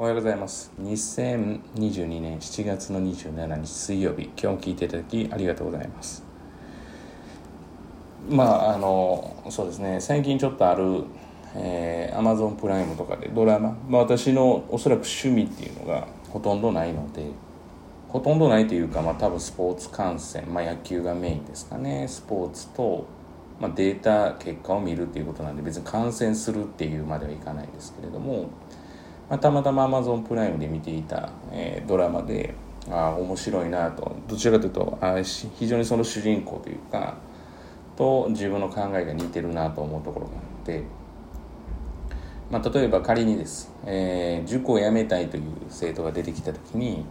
おはようございます。2022年7月の27日水曜日。今日も聞いていただきありがとうございます。まああのそうですね。最近ちょっとあるえー、Amazon プライムとかでドラマ、まあ、私のおそらく趣味っていうのがほとんどないのでほとんどないというか、まあ、多分スポーツ観戦、まあ、野球がメインですかね。スポーツと、まあ、データ結果を見るっていうことなんで別に観戦するっていうまではいかないですけれどもまあ、たまたま Amazon プライムで見ていた、えー、ドラマであ面白いなと。どちらかというとあ非常にその主人公というかと自分の考えが似てるなと思うところがあって、まあ、例えば仮にです、えー、塾を辞めたいという生徒が出てきた時に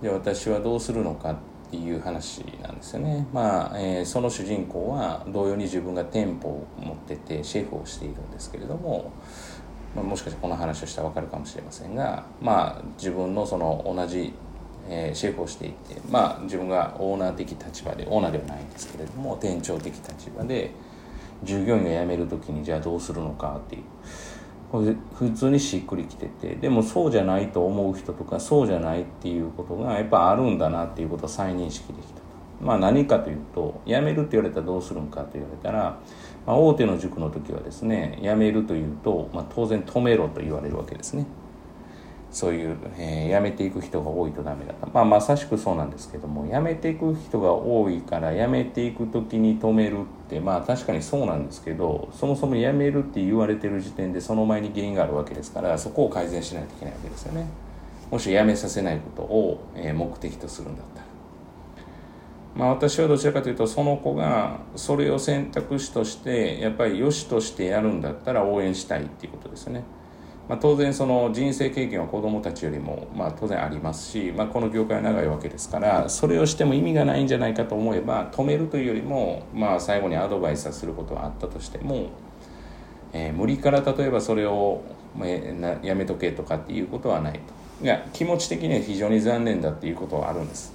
で私はどうするのかっていう話なんですよね。まあえー、その主人公は同様に自分が店舗を持っててシェフをしているんですけれどもまあ、もしかしてこの話をしたら分かるかもしれませんが、まあ、自分のその同じ、えー、シェフをしていて、まあ、自分がオーナー的立場でオーナーではないんですけれども店長的立場で従業員が辞める時にじゃあどうするのかっていう。これ普通にしっくりきててでもそうじゃないと思う人とかそうじゃないっていうことがやっぱあるんだなっていうことを再認識できたまあ何かというと辞めるって言われたらどうするんかと言われたらまあ、大手の塾の時はですね辞めるというと、まあ、当然止めろと言われるわけですね。そういう、えー、辞めていく人が多いとダメだと、まあ、まさしくそうなんですけども辞めていく人が多いから辞めていく時に止めるってまあ確かにそうなんですけどそもそも辞めるって言われてる時点でその前に原因があるわけですからそこを改善しないといけないわけですよね。もし辞めさせないことを、えー、目的とするんだったら。まあ、私はどちらかというとその子がそれを選択肢としてやっぱり良しとしてやるんだったら応援したいっていうことですね。まあ、当然その人生経験は子どもたちよりもまあ当然ありますし、まあ、この業界は長いわけですからそれをしても意味がないんじゃないかと思えば止めるというよりもまあ最後にアドバイスすることはあったとしても、えー、無理から例えばそれをやめとけとかっていうことはないと。いや気持ち的には非常に残念だっていうことはあるんです。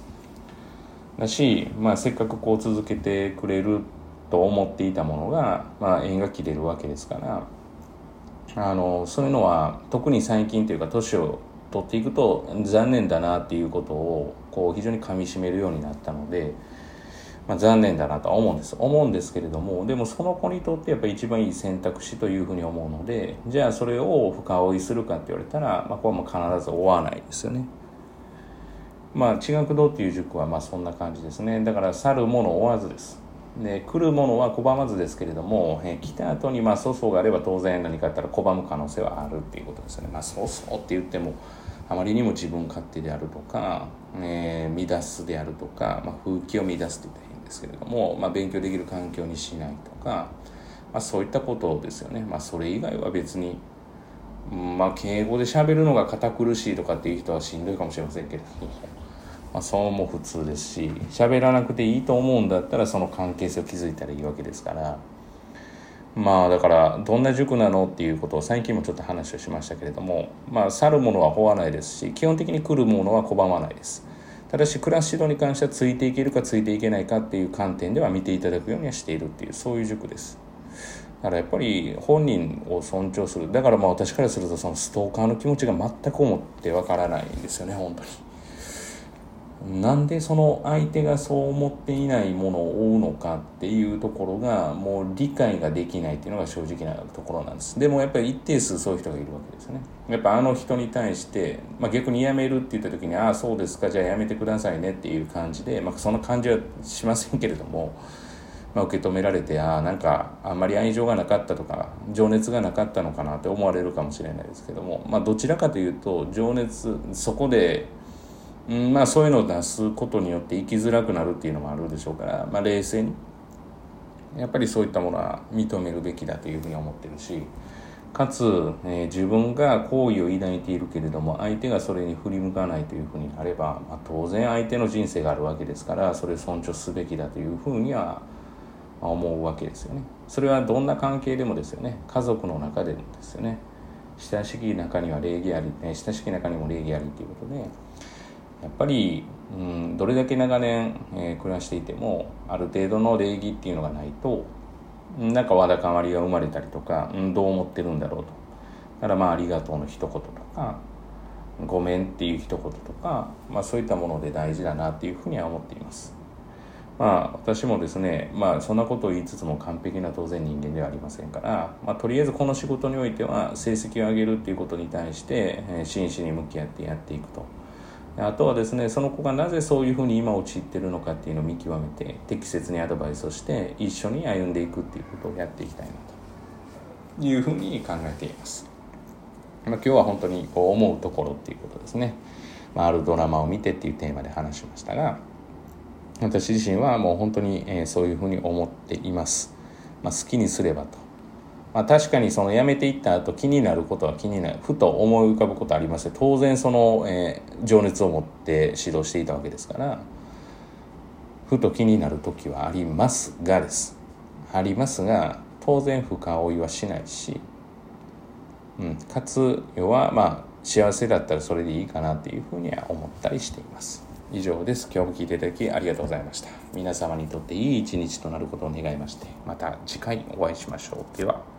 だし、まあ、せっかくこう続けてくれると思っていたものが、まあ、縁が切れるわけですからあのそういうのは特に最近というか年を取っていくと残念だなっていうことをこう非常にかみしめるようになったので、まあ、残念だなとは思うんです思うんですけれどもでもその子にとってやっぱり一番いい選択肢というふうに思うのでじゃあそれを深追いするかって言われたら、まあ、これはもう必ず追わないですよね。まあ地学堂っていう塾はまあそんな感じですね。だから去るもの追わずです。で来るものは拒まずですけれども、え、来た後にまあ粗相があれば当然何かあったら拒む可能性はあるっていうことですよね。まあ粗相って言ってもあまりにも自分勝手であるとか、えー、乱すであるとか、まあ、風紀を乱すって言ったらいいんですけれども、まあ、勉強できる環境にしないとか、まあ、そういったことですよね。まあそれ以外は別にまあ敬語で喋るのが堅苦しいとかっていう人はしんどいかもしれませんけれど。もまあ、そうも普通ですし喋らなくていいと思うんだったらその関係性を築いたらいいわけですから。まあだからどんな塾なのっていうことを最近もちょっと話をしましたけれどもまあ去るものは追わないですし基本的に来るものは拒まないです。ただしクラス指導に関してはついていけるかついていけないかっていう観点では見ていただくようにはしているっていうそういう塾です。だからやっぱり本人を尊重する。だからまあ私からするとそのストーカーの気持ちが全く思ってわからないんですよね本当に。なんでその相手がそう思っていないものを追うのかっていうところがもう理解ができないっていうのが正直なところなんです。でもやっぱり一定数そういう人がいるわけですね。やっぱあの人に対して、まあ、逆に辞めるって言った時にああそうですかじゃあ辞めてくださいねっていう感じで、まあ、そんな感じはしませんけれども、まあ、受け止められてああなんかあんまり愛情がなかったとか情熱がなかったのかなって思われるかもしれないですけども、まあ、どちらかというと情熱そこでうん、まあそういうのを出すことによって生きづらくなるっていうのもあるでしょうから、まあ、冷静にやっぱりそういったものは認めるべきだというふうに思ってるしかつ、えー、自分が好意を抱いているけれども相手がそれに振り向かないというふうになれば、まあ、当然相手の人生があるわけですからそれを尊重すべきだというふうには思うわけですよね。それはどんな関係でもですよね家族の中でもですよね親しき中には礼儀あり、親しき中にも礼儀ありということで。やっぱり、うん、どれだけ長年、えー、暮らしていてもある程度の礼儀っていうのがないとなんかわだかまりが生まれたりとか、うん、どう思ってるんだろうと。だからまあありがとうの一言とか、「ごめん」っていう一言とか、まあ、そういったもので大事だなっていうふうには思っています。まあ私もですねまあそんなことを言いつつも完璧な当然人間ではありませんから、まあ、とりあえずこの仕事においては成績を上げるっていうことに対して、えー、真摯に向き合ってやっていくと。あとはですねその子がなぜそういうふうに今陥ってるのかっていうのを見極めて適切にアドバイスをして一緒に歩んでいくっていうことをやっていきたいなと。いうふうに考えています、まあ、今日は本当にこう思うところっていうことですね、まあ、あるドラマを見てっていうテーマで話しましたが私自身はもう本当に、そういうふうに思っています、まあ、好きにすればと。まあ、確かにその辞めていった後気になることは気になるふと思い浮かぶことあります当然その、えー、情熱を持って指導していたわけですからふと気になる時はありますがです。ありますが当然深追いはしないし、うん、かつ要はまあ幸せだったらそれでいいかなっていうふうには思ったりしています。以上です。今日も聞いていただきありがとうございました。皆様にとっていい一日となることを願いましてまた次回お会いしましょう。では。